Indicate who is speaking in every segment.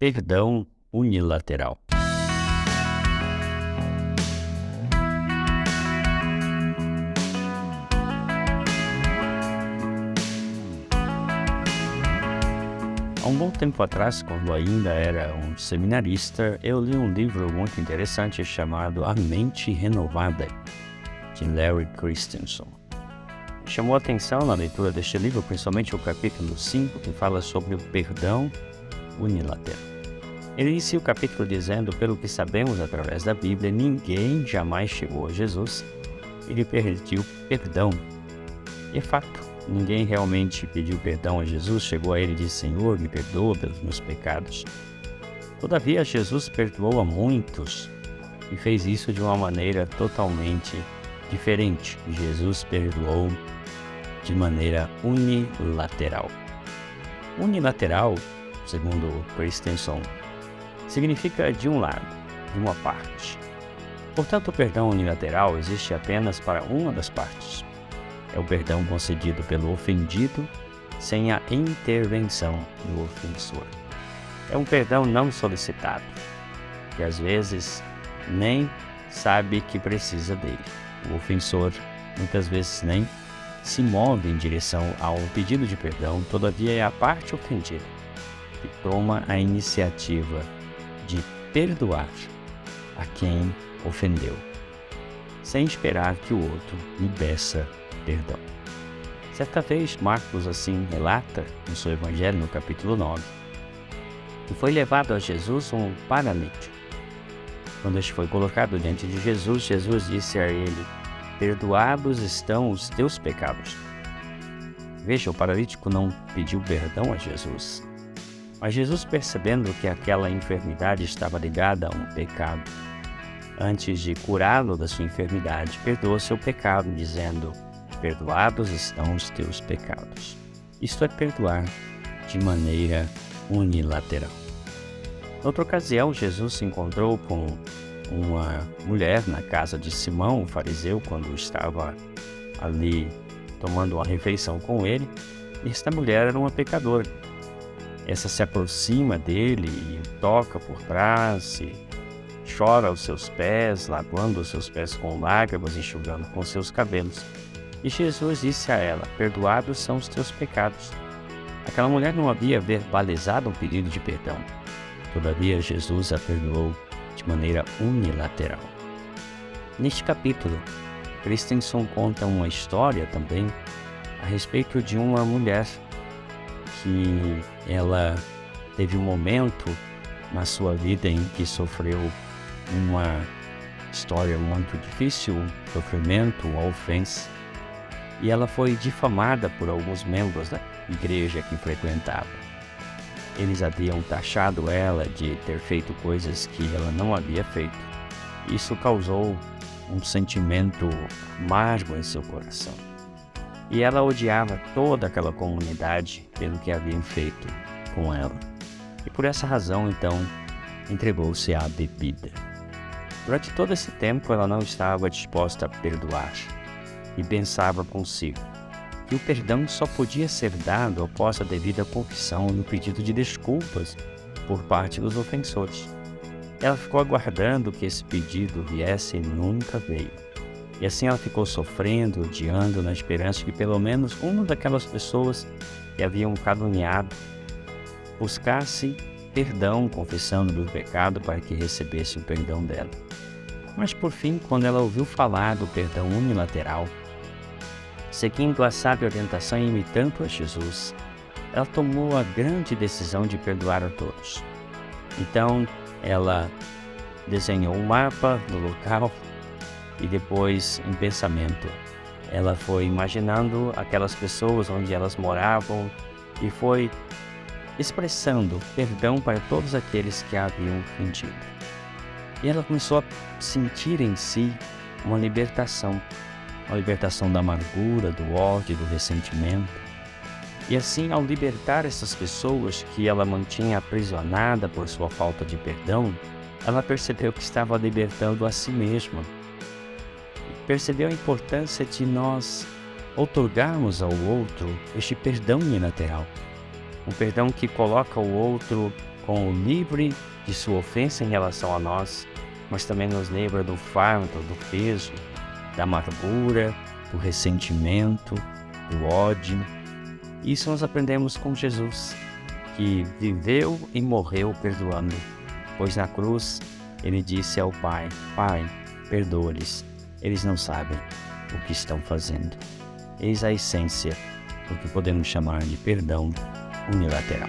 Speaker 1: Perdão unilateral. Há um bom tempo atrás, quando ainda era um seminarista, eu li um livro muito interessante chamado A Mente Renovada, de Larry Christensen. Chamou atenção na leitura deste livro, principalmente o capítulo 5, que fala sobre o perdão unilateral. Ele inicia o capítulo dizendo: Pelo que sabemos através da Bíblia, ninguém jamais chegou a Jesus e lhe pediu perdão. E é fato, ninguém realmente pediu perdão a Jesus, chegou a ele e disse: Senhor, me perdoa pelos meus pecados. Todavia, Jesus perdoou a muitos e fez isso de uma maneira totalmente diferente. Jesus perdoou de maneira unilateral. Unilateral, segundo Christensen, significa de um lado, de uma parte. Portanto, o perdão unilateral existe apenas para uma das partes. É o perdão concedido pelo ofendido sem a intervenção do ofensor. É um perdão não solicitado, que às vezes nem sabe que precisa dele. O ofensor muitas vezes nem se move em direção ao pedido de perdão, todavia é a parte ofendida que toma a iniciativa de perdoar a quem ofendeu, sem esperar que o outro lhe peça perdão. Certa vez, Marcos assim relata no seu Evangelho, no capítulo 9, que foi levado a Jesus um paralítico. Quando este foi colocado diante de Jesus, Jesus disse a ele: Perdoados estão os teus pecados. Veja, o paralítico não pediu perdão a Jesus, mas Jesus, percebendo que aquela enfermidade estava ligada a um pecado, antes de curá-lo da sua enfermidade, perdoou seu pecado, dizendo: Perdoados estão os teus pecados. Isto é perdoar de maneira unilateral. Outra ocasião, Jesus se encontrou com uma mulher na casa de Simão, o fariseu, quando estava ali tomando uma refeição com ele. E esta mulher era uma pecadora essa se aproxima dele e toca por trás e chora aos seus pés, lavando os seus pés com lágrimas, enxugando com seus cabelos. E Jesus disse a ela: Perdoados são os teus pecados. Aquela mulher não havia verbalizado um pedido de perdão. Todavia, Jesus a perdoou de maneira unilateral. Neste capítulo, Christensen conta uma história também a respeito de uma mulher que ela teve um momento na sua vida em que sofreu uma história muito difícil, sofrimento, uma ofensa, e ela foi difamada por alguns membros da igreja que frequentava. Eles haviam taxado ela de ter feito coisas que ela não havia feito. Isso causou um sentimento amargo em seu coração e ela odiava toda aquela comunidade pelo que haviam feito com ela. E por essa razão, então, entregou-se à bebida. Durante todo esse tempo, ela não estava disposta a perdoar e pensava consigo que o perdão só podia ser dado após a devida confissão no pedido de desculpas por parte dos ofensores. Ela ficou aguardando que esse pedido viesse e nunca veio. E assim ela ficou sofrendo, odiando, na esperança de que pelo menos uma daquelas pessoas que haviam caluniado buscasse perdão, confessando do pecado para que recebesse o perdão dela. Mas por fim, quando ela ouviu falar do perdão unilateral, seguindo a sábia orientação e imitando a Jesus, ela tomou a grande decisão de perdoar a todos. Então, ela desenhou um mapa no local e depois em pensamento. Ela foi imaginando aquelas pessoas onde elas moravam e foi expressando perdão para todos aqueles que a haviam ofendido. E ela começou a sentir em si uma libertação, uma libertação da amargura, do ódio, do ressentimento. E assim, ao libertar essas pessoas que ela mantinha aprisionada por sua falta de perdão, ela percebeu que estava libertando a si mesma percebeu a importância de nós outorgarmos ao outro este perdão unilateral. Um perdão que coloca o outro com o livre de sua ofensa em relação a nós, mas também nos livra do fardo, do peso, da amargura, do ressentimento, do ódio. Isso nós aprendemos com Jesus, que viveu e morreu perdoando, pois na cruz ele disse ao Pai: Pai, perdoa-lhes, eles não sabem o que estão fazendo. Eis a essência do que podemos chamar de perdão unilateral.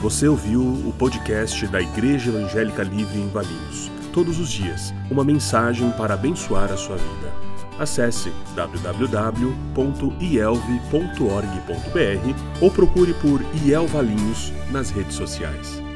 Speaker 2: Você ouviu o podcast da Igreja Evangélica Livre em Valinhos. Todos os dias, uma mensagem para abençoar a sua vida. Acesse www.ielve.org.br ou procure por IEL Valinhos nas redes sociais.